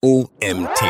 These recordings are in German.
OMT.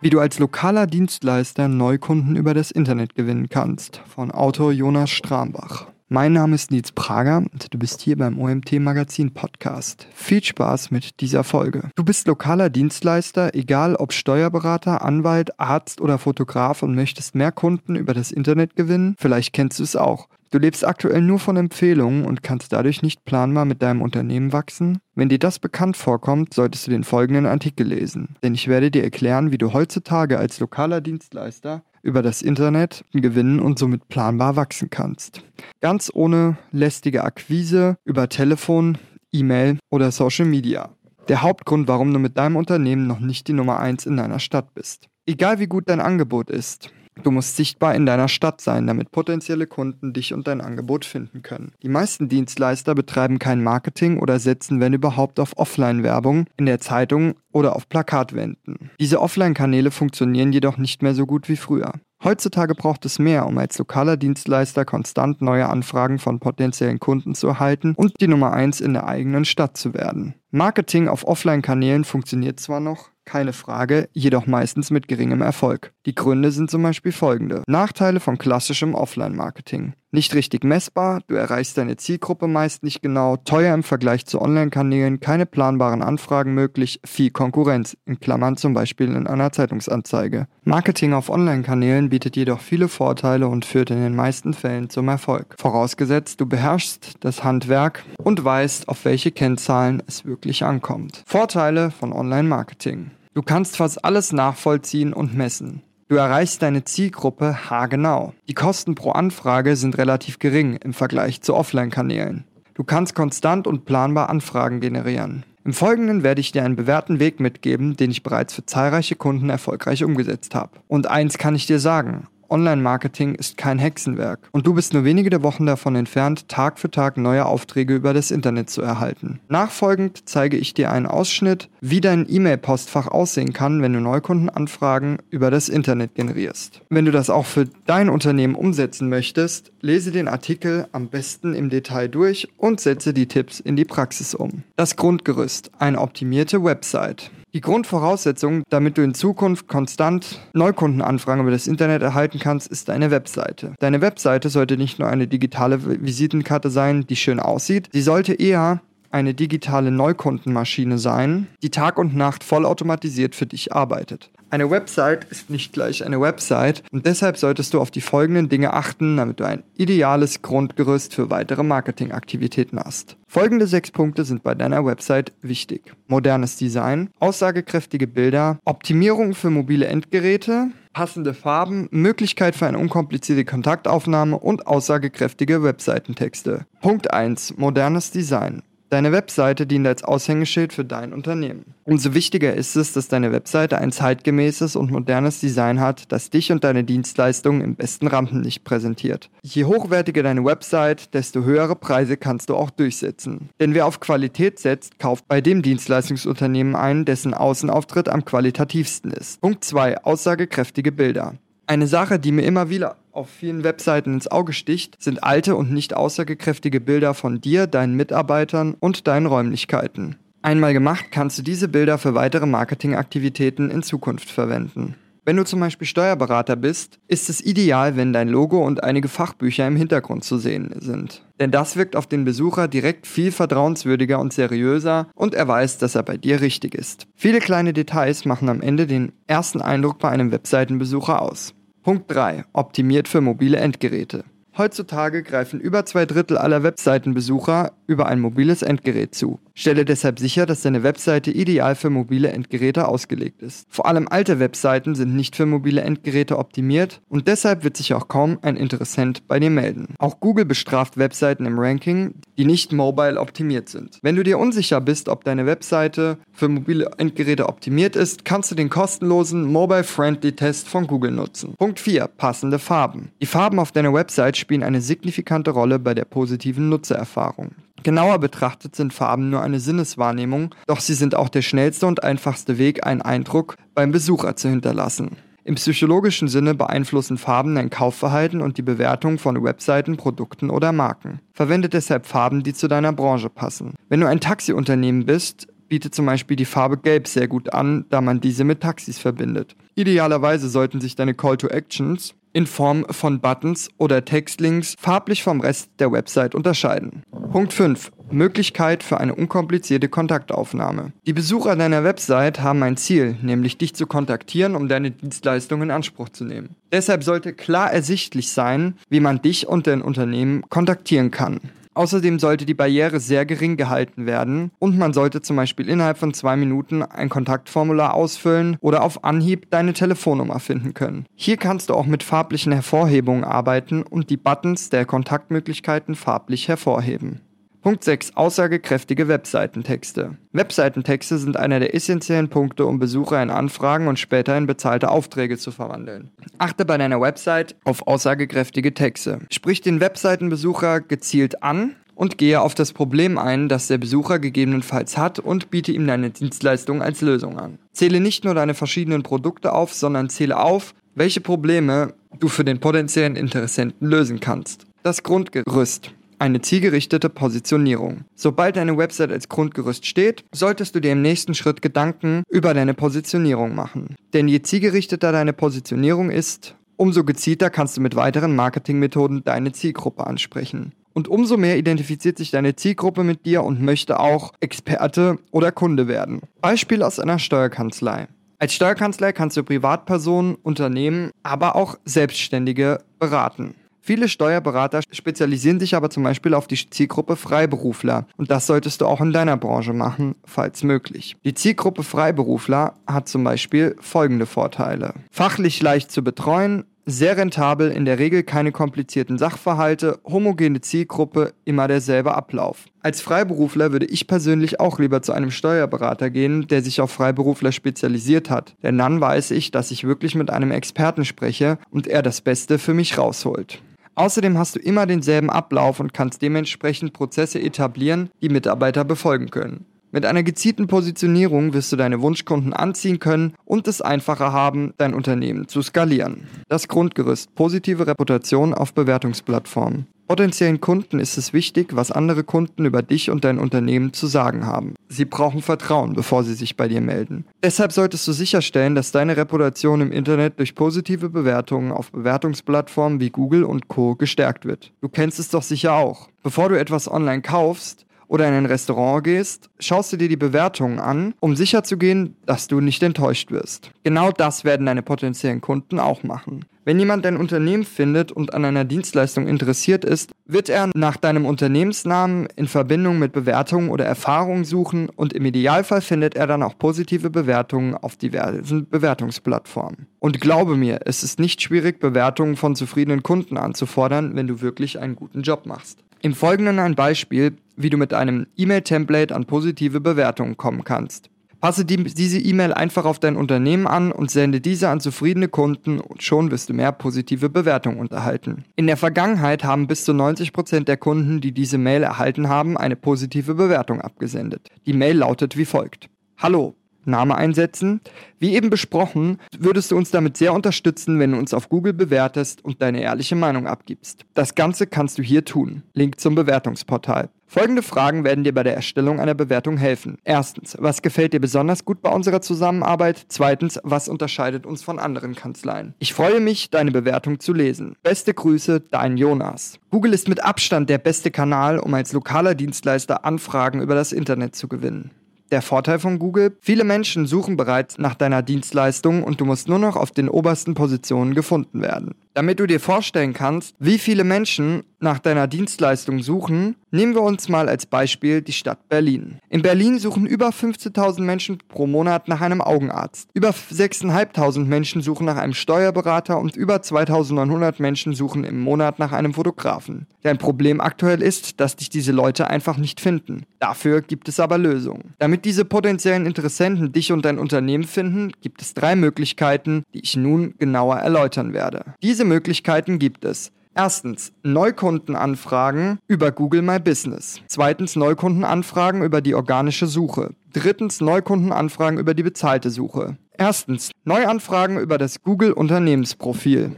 Wie du als lokaler Dienstleister Neukunden über das Internet gewinnen kannst, von Autor Jonas Strambach. Mein Name ist Nils Prager und du bist hier beim OMT Magazin Podcast. Viel Spaß mit dieser Folge. Du bist lokaler Dienstleister, egal ob Steuerberater, Anwalt, Arzt oder Fotograf und möchtest mehr Kunden über das Internet gewinnen? Vielleicht kennst du es auch. Du lebst aktuell nur von Empfehlungen und kannst dadurch nicht planbar mit deinem Unternehmen wachsen? Wenn dir das bekannt vorkommt, solltest du den folgenden Artikel lesen, denn ich werde dir erklären, wie du heutzutage als lokaler Dienstleister über das Internet gewinnen und somit planbar wachsen kannst. Ganz ohne lästige Akquise über Telefon, E-Mail oder Social Media. Der Hauptgrund, warum du mit deinem Unternehmen noch nicht die Nummer 1 in deiner Stadt bist. Egal wie gut dein Angebot ist, Du musst sichtbar in deiner Stadt sein, damit potenzielle Kunden dich und dein Angebot finden können. Die meisten Dienstleister betreiben kein Marketing oder setzen, wenn überhaupt, auf Offline-Werbung in der Zeitung oder auf Plakatwänden. Diese Offline-Kanäle funktionieren jedoch nicht mehr so gut wie früher. Heutzutage braucht es mehr, um als lokaler Dienstleister konstant neue Anfragen von potenziellen Kunden zu erhalten und die Nummer 1 in der eigenen Stadt zu werden. Marketing auf Offline-Kanälen funktioniert zwar noch, keine Frage, jedoch meistens mit geringem Erfolg. Die Gründe sind zum Beispiel folgende. Nachteile von klassischem Offline-Marketing. Nicht richtig messbar, du erreichst deine Zielgruppe meist nicht genau, teuer im Vergleich zu Online-Kanälen, keine planbaren Anfragen möglich, viel Konkurrenz, in Klammern zum Beispiel in einer Zeitungsanzeige. Marketing auf Online-Kanälen bietet jedoch viele Vorteile und führt in den meisten Fällen zum Erfolg. Vorausgesetzt, du beherrschst das Handwerk und weißt, auf welche Kennzahlen es wirklich ankommt. Vorteile von Online-Marketing. Du kannst fast alles nachvollziehen und messen. Du erreichst deine Zielgruppe haargenau. Die Kosten pro Anfrage sind relativ gering im Vergleich zu Offline-Kanälen. Du kannst konstant und planbar Anfragen generieren. Im Folgenden werde ich dir einen bewährten Weg mitgeben, den ich bereits für zahlreiche Kunden erfolgreich umgesetzt habe. Und eins kann ich dir sagen, Online-Marketing ist kein Hexenwerk und du bist nur wenige Wochen davon entfernt, Tag für Tag neue Aufträge über das Internet zu erhalten. Nachfolgend zeige ich dir einen Ausschnitt, wie dein E-Mail-Postfach aussehen kann, wenn du Neukundenanfragen über das Internet generierst. Wenn du das auch für dein Unternehmen umsetzen möchtest, lese den Artikel am besten im Detail durch und setze die Tipps in die Praxis um. Das Grundgerüst, eine optimierte Website. Die Grundvoraussetzung, damit du in Zukunft konstant Neukundenanfragen über das Internet erhalten kannst, ist deine Webseite. Deine Webseite sollte nicht nur eine digitale Visitenkarte sein, die schön aussieht, sie sollte eher eine digitale Neukundenmaschine sein, die Tag und Nacht vollautomatisiert für dich arbeitet. Eine Website ist nicht gleich eine Website und deshalb solltest du auf die folgenden Dinge achten, damit du ein ideales Grundgerüst für weitere Marketingaktivitäten hast. Folgende sechs Punkte sind bei deiner Website wichtig. Modernes Design, aussagekräftige Bilder, Optimierung für mobile Endgeräte, passende Farben, Möglichkeit für eine unkomplizierte Kontaktaufnahme und aussagekräftige Webseitentexte. Punkt 1. Modernes Design. Deine Webseite dient als Aushängeschild für dein Unternehmen. Umso wichtiger ist es, dass deine Webseite ein zeitgemäßes und modernes Design hat, das dich und deine Dienstleistungen im besten Rampenlicht präsentiert. Je hochwertiger deine Website, desto höhere Preise kannst du auch durchsetzen. Denn wer auf Qualität setzt, kauft bei dem Dienstleistungsunternehmen ein, dessen Außenauftritt am qualitativsten ist. Punkt 2. Aussagekräftige Bilder. Eine Sache, die mir immer wieder auf vielen Webseiten ins Auge sticht, sind alte und nicht aussagekräftige Bilder von dir, deinen Mitarbeitern und deinen Räumlichkeiten. Einmal gemacht, kannst du diese Bilder für weitere Marketingaktivitäten in Zukunft verwenden. Wenn du zum Beispiel Steuerberater bist, ist es ideal, wenn dein Logo und einige Fachbücher im Hintergrund zu sehen sind. Denn das wirkt auf den Besucher direkt viel vertrauenswürdiger und seriöser und er weiß, dass er bei dir richtig ist. Viele kleine Details machen am Ende den ersten Eindruck bei einem Webseitenbesucher aus. Punkt 3. Optimiert für mobile Endgeräte. Heutzutage greifen über zwei Drittel aller Webseitenbesucher über ein mobiles Endgerät zu. Stelle deshalb sicher, dass deine Webseite ideal für mobile Endgeräte ausgelegt ist. Vor allem alte Webseiten sind nicht für mobile Endgeräte optimiert und deshalb wird sich auch kaum ein Interessent bei dir melden. Auch Google bestraft Webseiten im Ranking, die nicht mobile optimiert sind. Wenn du dir unsicher bist, ob deine Webseite für mobile Endgeräte optimiert ist, kannst du den kostenlosen Mobile-Friendly Test von Google nutzen. Punkt 4. Passende Farben. Die Farben auf deiner Website spielen eine signifikante Rolle bei der positiven Nutzererfahrung. Genauer betrachtet sind Farben nur eine Sinneswahrnehmung, doch sie sind auch der schnellste und einfachste Weg, einen Eindruck beim Besucher zu hinterlassen. Im psychologischen Sinne beeinflussen Farben dein Kaufverhalten und die Bewertung von Webseiten, Produkten oder Marken. Verwende deshalb Farben, die zu deiner Branche passen. Wenn du ein Taxiunternehmen bist, bietet zum Beispiel die Farbe Gelb sehr gut an, da man diese mit Taxis verbindet. Idealerweise sollten sich deine Call to Actions in Form von Buttons oder Textlinks farblich vom Rest der Website unterscheiden. Punkt 5. Möglichkeit für eine unkomplizierte Kontaktaufnahme. Die Besucher deiner Website haben ein Ziel, nämlich dich zu kontaktieren, um deine Dienstleistung in Anspruch zu nehmen. Deshalb sollte klar ersichtlich sein, wie man dich und dein Unternehmen kontaktieren kann. Außerdem sollte die Barriere sehr gering gehalten werden und man sollte zum Beispiel innerhalb von zwei Minuten ein Kontaktformular ausfüllen oder auf Anhieb deine Telefonnummer finden können. Hier kannst du auch mit farblichen Hervorhebungen arbeiten und die Buttons der Kontaktmöglichkeiten farblich hervorheben. Punkt 6. Aussagekräftige Webseitentexte. Webseitentexte sind einer der essentiellen Punkte, um Besucher in Anfragen und später in bezahlte Aufträge zu verwandeln. Achte bei deiner Website auf aussagekräftige Texte. Sprich den Webseitenbesucher gezielt an und gehe auf das Problem ein, das der Besucher gegebenenfalls hat und biete ihm deine Dienstleistung als Lösung an. Zähle nicht nur deine verschiedenen Produkte auf, sondern zähle auf, welche Probleme du für den potenziellen Interessenten lösen kannst. Das Grundgerüst eine zielgerichtete Positionierung. Sobald deine Website als Grundgerüst steht, solltest du dir im nächsten Schritt Gedanken über deine Positionierung machen. Denn je zielgerichteter deine Positionierung ist, umso gezielter kannst du mit weiteren Marketingmethoden deine Zielgruppe ansprechen. Und umso mehr identifiziert sich deine Zielgruppe mit dir und möchte auch Experte oder Kunde werden. Beispiel aus einer Steuerkanzlei. Als Steuerkanzlei kannst du Privatpersonen, Unternehmen, aber auch Selbstständige beraten. Viele Steuerberater spezialisieren sich aber zum Beispiel auf die Zielgruppe Freiberufler und das solltest du auch in deiner Branche machen, falls möglich. Die Zielgruppe Freiberufler hat zum Beispiel folgende Vorteile. Fachlich leicht zu betreuen, sehr rentabel, in der Regel keine komplizierten Sachverhalte, homogene Zielgruppe, immer derselbe Ablauf. Als Freiberufler würde ich persönlich auch lieber zu einem Steuerberater gehen, der sich auf Freiberufler spezialisiert hat. Denn dann weiß ich, dass ich wirklich mit einem Experten spreche und er das Beste für mich rausholt. Außerdem hast du immer denselben Ablauf und kannst dementsprechend Prozesse etablieren, die Mitarbeiter befolgen können. Mit einer gezielten Positionierung wirst du deine Wunschkunden anziehen können und es einfacher haben, dein Unternehmen zu skalieren. Das Grundgerüst positive Reputation auf Bewertungsplattformen. Potenziellen Kunden ist es wichtig, was andere Kunden über dich und dein Unternehmen zu sagen haben. Sie brauchen Vertrauen, bevor sie sich bei dir melden. Deshalb solltest du sicherstellen, dass deine Reputation im Internet durch positive Bewertungen auf Bewertungsplattformen wie Google und Co gestärkt wird. Du kennst es doch sicher auch. Bevor du etwas online kaufst, oder in ein Restaurant gehst, schaust du dir die Bewertungen an, um sicherzugehen, dass du nicht enttäuscht wirst. Genau das werden deine potenziellen Kunden auch machen. Wenn jemand dein Unternehmen findet und an einer Dienstleistung interessiert ist, wird er nach deinem Unternehmensnamen in Verbindung mit Bewertungen oder Erfahrungen suchen und im Idealfall findet er dann auch positive Bewertungen auf diversen Bewertungsplattformen. Und glaube mir, es ist nicht schwierig, Bewertungen von zufriedenen Kunden anzufordern, wenn du wirklich einen guten Job machst. Im Folgenden ein Beispiel, wie du mit einem E-Mail-Template an positive Bewertungen kommen kannst. Passe die, diese E-Mail einfach auf dein Unternehmen an und sende diese an zufriedene Kunden und schon wirst du mehr positive Bewertungen unterhalten. In der Vergangenheit haben bis zu 90% der Kunden, die diese Mail erhalten haben, eine positive Bewertung abgesendet. Die Mail lautet wie folgt. Hallo, Name einsetzen. Wie eben besprochen, würdest du uns damit sehr unterstützen, wenn du uns auf Google bewertest und deine ehrliche Meinung abgibst. Das Ganze kannst du hier tun. Link zum Bewertungsportal. Folgende Fragen werden dir bei der Erstellung einer Bewertung helfen. Erstens, was gefällt dir besonders gut bei unserer Zusammenarbeit? Zweitens, was unterscheidet uns von anderen Kanzleien? Ich freue mich, deine Bewertung zu lesen. Beste Grüße, dein Jonas. Google ist mit Abstand der beste Kanal, um als lokaler Dienstleister Anfragen über das Internet zu gewinnen. Der Vorteil von Google, viele Menschen suchen bereits nach deiner Dienstleistung und du musst nur noch auf den obersten Positionen gefunden werden. Damit du dir vorstellen kannst, wie viele Menschen nach deiner Dienstleistung suchen, nehmen wir uns mal als Beispiel die Stadt Berlin. In Berlin suchen über 15.000 Menschen pro Monat nach einem Augenarzt. Über 6.500 Menschen suchen nach einem Steuerberater und über 2.900 Menschen suchen im Monat nach einem Fotografen. Dein Problem aktuell ist, dass dich diese Leute einfach nicht finden. Dafür gibt es aber Lösungen. Damit diese potenziellen Interessenten dich und dein Unternehmen finden, gibt es drei Möglichkeiten, die ich nun genauer erläutern werde. Diese diese Möglichkeiten gibt es. Erstens Neukundenanfragen über Google My Business. Zweitens Neukundenanfragen über die organische Suche. Drittens Neukundenanfragen über die bezahlte Suche. Erstens Neuanfragen über das Google Unternehmensprofil.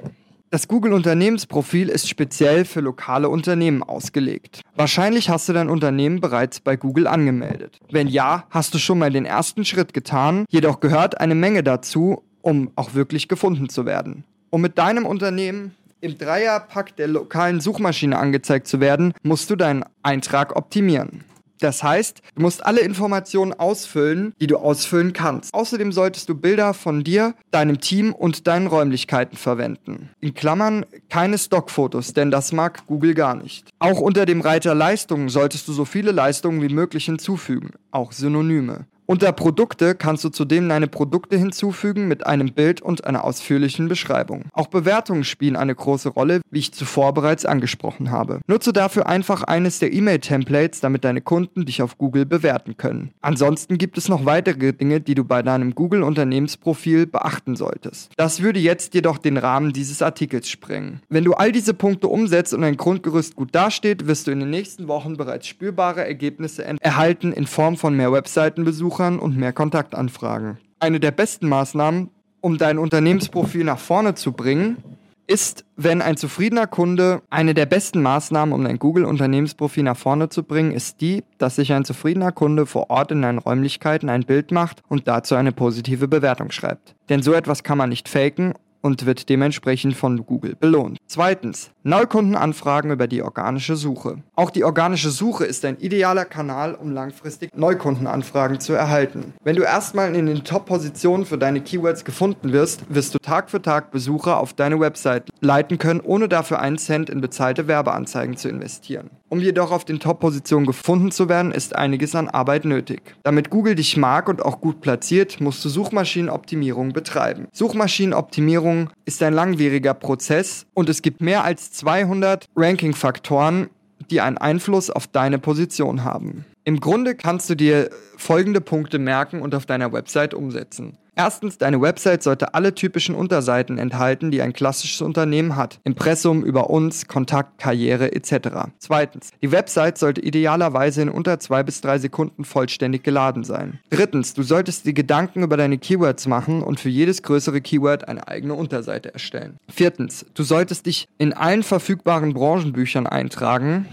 Das Google Unternehmensprofil ist speziell für lokale Unternehmen ausgelegt. Wahrscheinlich hast du dein Unternehmen bereits bei Google angemeldet. Wenn ja, hast du schon mal den ersten Schritt getan, jedoch gehört eine Menge dazu, um auch wirklich gefunden zu werden. Um mit deinem Unternehmen im Dreierpack der lokalen Suchmaschine angezeigt zu werden, musst du deinen Eintrag optimieren. Das heißt, du musst alle Informationen ausfüllen, die du ausfüllen kannst. Außerdem solltest du Bilder von dir, deinem Team und deinen Räumlichkeiten verwenden. In Klammern keine Stockfotos, denn das mag Google gar nicht. Auch unter dem Reiter Leistungen solltest du so viele Leistungen wie möglich hinzufügen, auch Synonyme. Unter Produkte kannst du zudem deine Produkte hinzufügen mit einem Bild und einer ausführlichen Beschreibung. Auch Bewertungen spielen eine große Rolle, wie ich zuvor bereits angesprochen habe. Nutze dafür einfach eines der E-Mail-Templates, damit deine Kunden dich auf Google bewerten können. Ansonsten gibt es noch weitere Dinge, die du bei deinem Google-Unternehmensprofil beachten solltest. Das würde jetzt jedoch den Rahmen dieses Artikels sprengen. Wenn du all diese Punkte umsetzt und dein Grundgerüst gut dasteht, wirst du in den nächsten Wochen bereits spürbare Ergebnisse erhalten in Form von mehr Webseitenbesuchen Besuchern und mehr Kontaktanfragen. Eine der besten Maßnahmen, um dein Unternehmensprofil nach vorne zu bringen, ist, wenn ein zufriedener Kunde, eine der besten Maßnahmen, um dein Google-Unternehmensprofil nach vorne zu bringen, ist die, dass sich ein zufriedener Kunde vor Ort in deinen Räumlichkeiten ein Bild macht und dazu eine positive Bewertung schreibt. Denn so etwas kann man nicht faken und wird dementsprechend von Google belohnt. Zweitens, Neukundenanfragen über die organische Suche. Auch die organische Suche ist ein idealer Kanal, um langfristig Neukundenanfragen zu erhalten. Wenn du erstmal in den Top-Positionen für deine Keywords gefunden wirst, wirst du Tag für Tag Besucher auf deine Website leiten können, ohne dafür einen Cent in bezahlte Werbeanzeigen zu investieren. Um jedoch auf den Top-Positionen gefunden zu werden, ist einiges an Arbeit nötig. Damit Google dich mag und auch gut platziert, musst du Suchmaschinenoptimierung betreiben. Suchmaschinenoptimierung ist ein langwieriger Prozess und es gibt mehr als 200 Ranking-Faktoren, die einen Einfluss auf deine Position haben. Im Grunde kannst du dir folgende Punkte merken und auf deiner Website umsetzen. Erstens, deine Website sollte alle typischen Unterseiten enthalten, die ein klassisches Unternehmen hat. Impressum, über uns, Kontakt, Karriere etc. Zweitens, die Website sollte idealerweise in unter zwei bis drei Sekunden vollständig geladen sein. Drittens, du solltest dir Gedanken über deine Keywords machen und für jedes größere Keyword eine eigene Unterseite erstellen. Viertens, du solltest dich in allen verfügbaren Branchenbüchern eintragen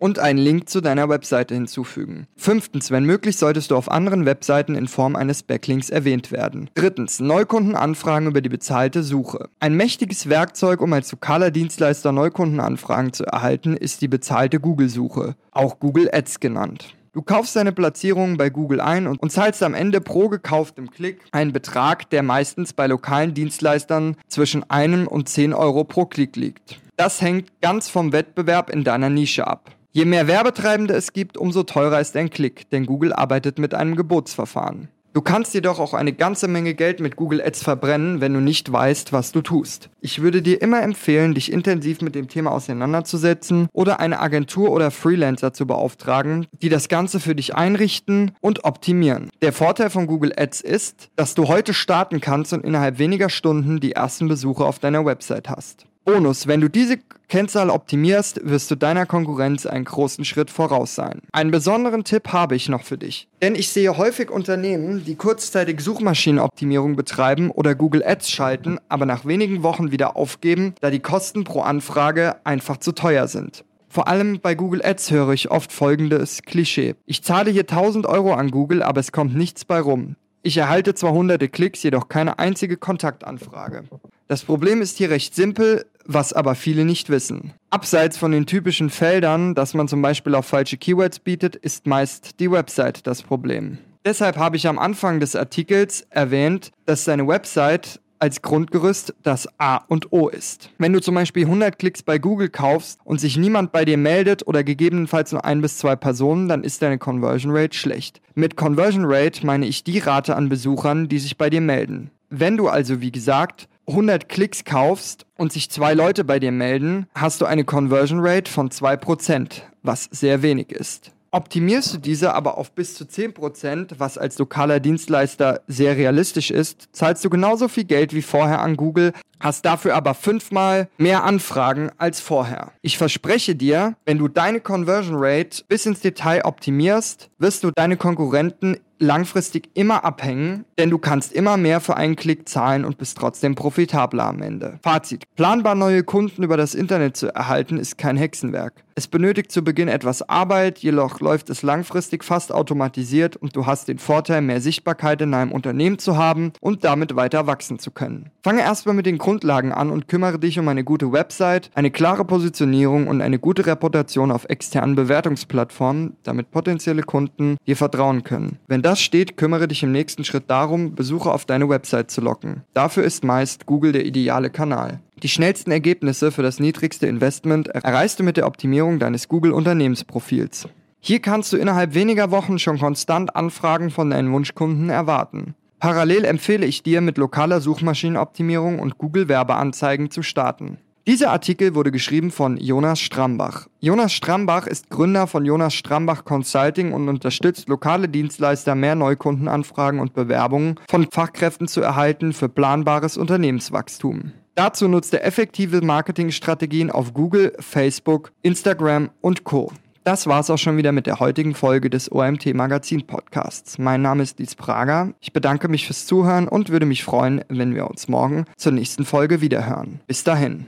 und einen Link zu deiner Webseite hinzufügen. Fünftens, wenn möglich, solltest du auf anderen Webseiten in Form eines Backlinks erwähnt werden. Drittens, Neukundenanfragen über die bezahlte Suche. Ein mächtiges Werkzeug, um als lokaler Dienstleister Neukundenanfragen zu erhalten, ist die bezahlte Google-Suche, auch Google Ads genannt. Du kaufst deine Platzierungen bei Google ein und, zahlst am Ende pro gekauftem Klick einen Betrag, der meistens bei lokalen Dienstleistern zwischen einem und 10 Euro pro Klick liegt. Das hängt ganz vom Wettbewerb in deiner Nische ab. Je mehr Werbetreibende es gibt, umso teurer ist ein Klick, denn Google arbeitet mit einem Gebotsverfahren. Du kannst jedoch auch eine ganze Menge Geld mit Google Ads verbrennen, wenn du nicht weißt, was du tust. Ich würde dir immer empfehlen, dich intensiv mit dem Thema auseinanderzusetzen oder eine Agentur oder Freelancer zu beauftragen, die das Ganze für dich einrichten und optimieren. Der Vorteil von Google Ads ist, dass du heute starten kannst und innerhalb weniger Stunden die ersten Besucher auf deiner Website hast. Bonus, wenn du diese Kennzahl optimierst, wirst du deiner Konkurrenz einen großen Schritt voraus sein. Einen besonderen Tipp habe ich noch für dich. Denn ich sehe häufig Unternehmen, die kurzzeitig Suchmaschinenoptimierung betreiben oder Google Ads schalten, aber nach wenigen Wochen wieder aufgeben, da die Kosten pro Anfrage einfach zu teuer sind. Vor allem bei Google Ads höre ich oft folgendes Klischee. Ich zahle hier 1000 Euro an Google, aber es kommt nichts bei rum. Ich erhalte zwar hunderte Klicks, jedoch keine einzige Kontaktanfrage. Das Problem ist hier recht simpel, was aber viele nicht wissen. Abseits von den typischen Feldern, dass man zum Beispiel auf falsche Keywords bietet, ist meist die Website das Problem. Deshalb habe ich am Anfang des Artikels erwähnt, dass deine Website als Grundgerüst das A und O ist. Wenn du zum Beispiel 100 Klicks bei Google kaufst und sich niemand bei dir meldet oder gegebenenfalls nur ein bis zwei Personen, dann ist deine Conversion Rate schlecht. Mit Conversion Rate meine ich die Rate an Besuchern, die sich bei dir melden. Wenn du also, wie gesagt, 100 Klicks kaufst und sich zwei Leute bei dir melden, hast du eine Conversion Rate von 2%, was sehr wenig ist. Optimierst du diese aber auf bis zu 10%, was als lokaler Dienstleister sehr realistisch ist, zahlst du genauso viel Geld wie vorher an Google, hast dafür aber fünfmal mehr Anfragen als vorher. Ich verspreche dir, wenn du deine Conversion Rate bis ins Detail optimierst, wirst du deine Konkurrenten langfristig immer abhängen, denn du kannst immer mehr für einen Klick zahlen und bist trotzdem profitabler am Ende. Fazit. Planbar neue Kunden über das Internet zu erhalten ist kein Hexenwerk. Es benötigt zu Beginn etwas Arbeit, jedoch läuft es langfristig fast automatisiert und du hast den Vorteil, mehr Sichtbarkeit in deinem Unternehmen zu haben und damit weiter wachsen zu können. Fange erstmal mit den Grundlagen an und kümmere dich um eine gute Website, eine klare Positionierung und eine gute Reputation auf externen Bewertungsplattformen, damit potenzielle Kunden dir vertrauen können. Wenn das steht, kümmere dich im nächsten Schritt darum, Besucher auf deine Website zu locken. Dafür ist meist Google der ideale Kanal. Die schnellsten Ergebnisse für das niedrigste Investment erreichst du mit der Optimierung deines Google-Unternehmensprofils. Hier kannst du innerhalb weniger Wochen schon konstant Anfragen von deinen Wunschkunden erwarten. Parallel empfehle ich dir, mit lokaler Suchmaschinenoptimierung und Google-Werbeanzeigen zu starten. Dieser Artikel wurde geschrieben von Jonas Strambach. Jonas Strambach ist Gründer von Jonas Strambach Consulting und unterstützt lokale Dienstleister, mehr Neukundenanfragen und Bewerbungen von Fachkräften zu erhalten für planbares Unternehmenswachstum. Dazu nutzt er effektive Marketingstrategien auf Google, Facebook, Instagram und Co. Das war's auch schon wieder mit der heutigen Folge des OMT Magazin Podcasts. Mein Name ist Dietz Prager. Ich bedanke mich fürs Zuhören und würde mich freuen, wenn wir uns morgen zur nächsten Folge wiederhören. Bis dahin.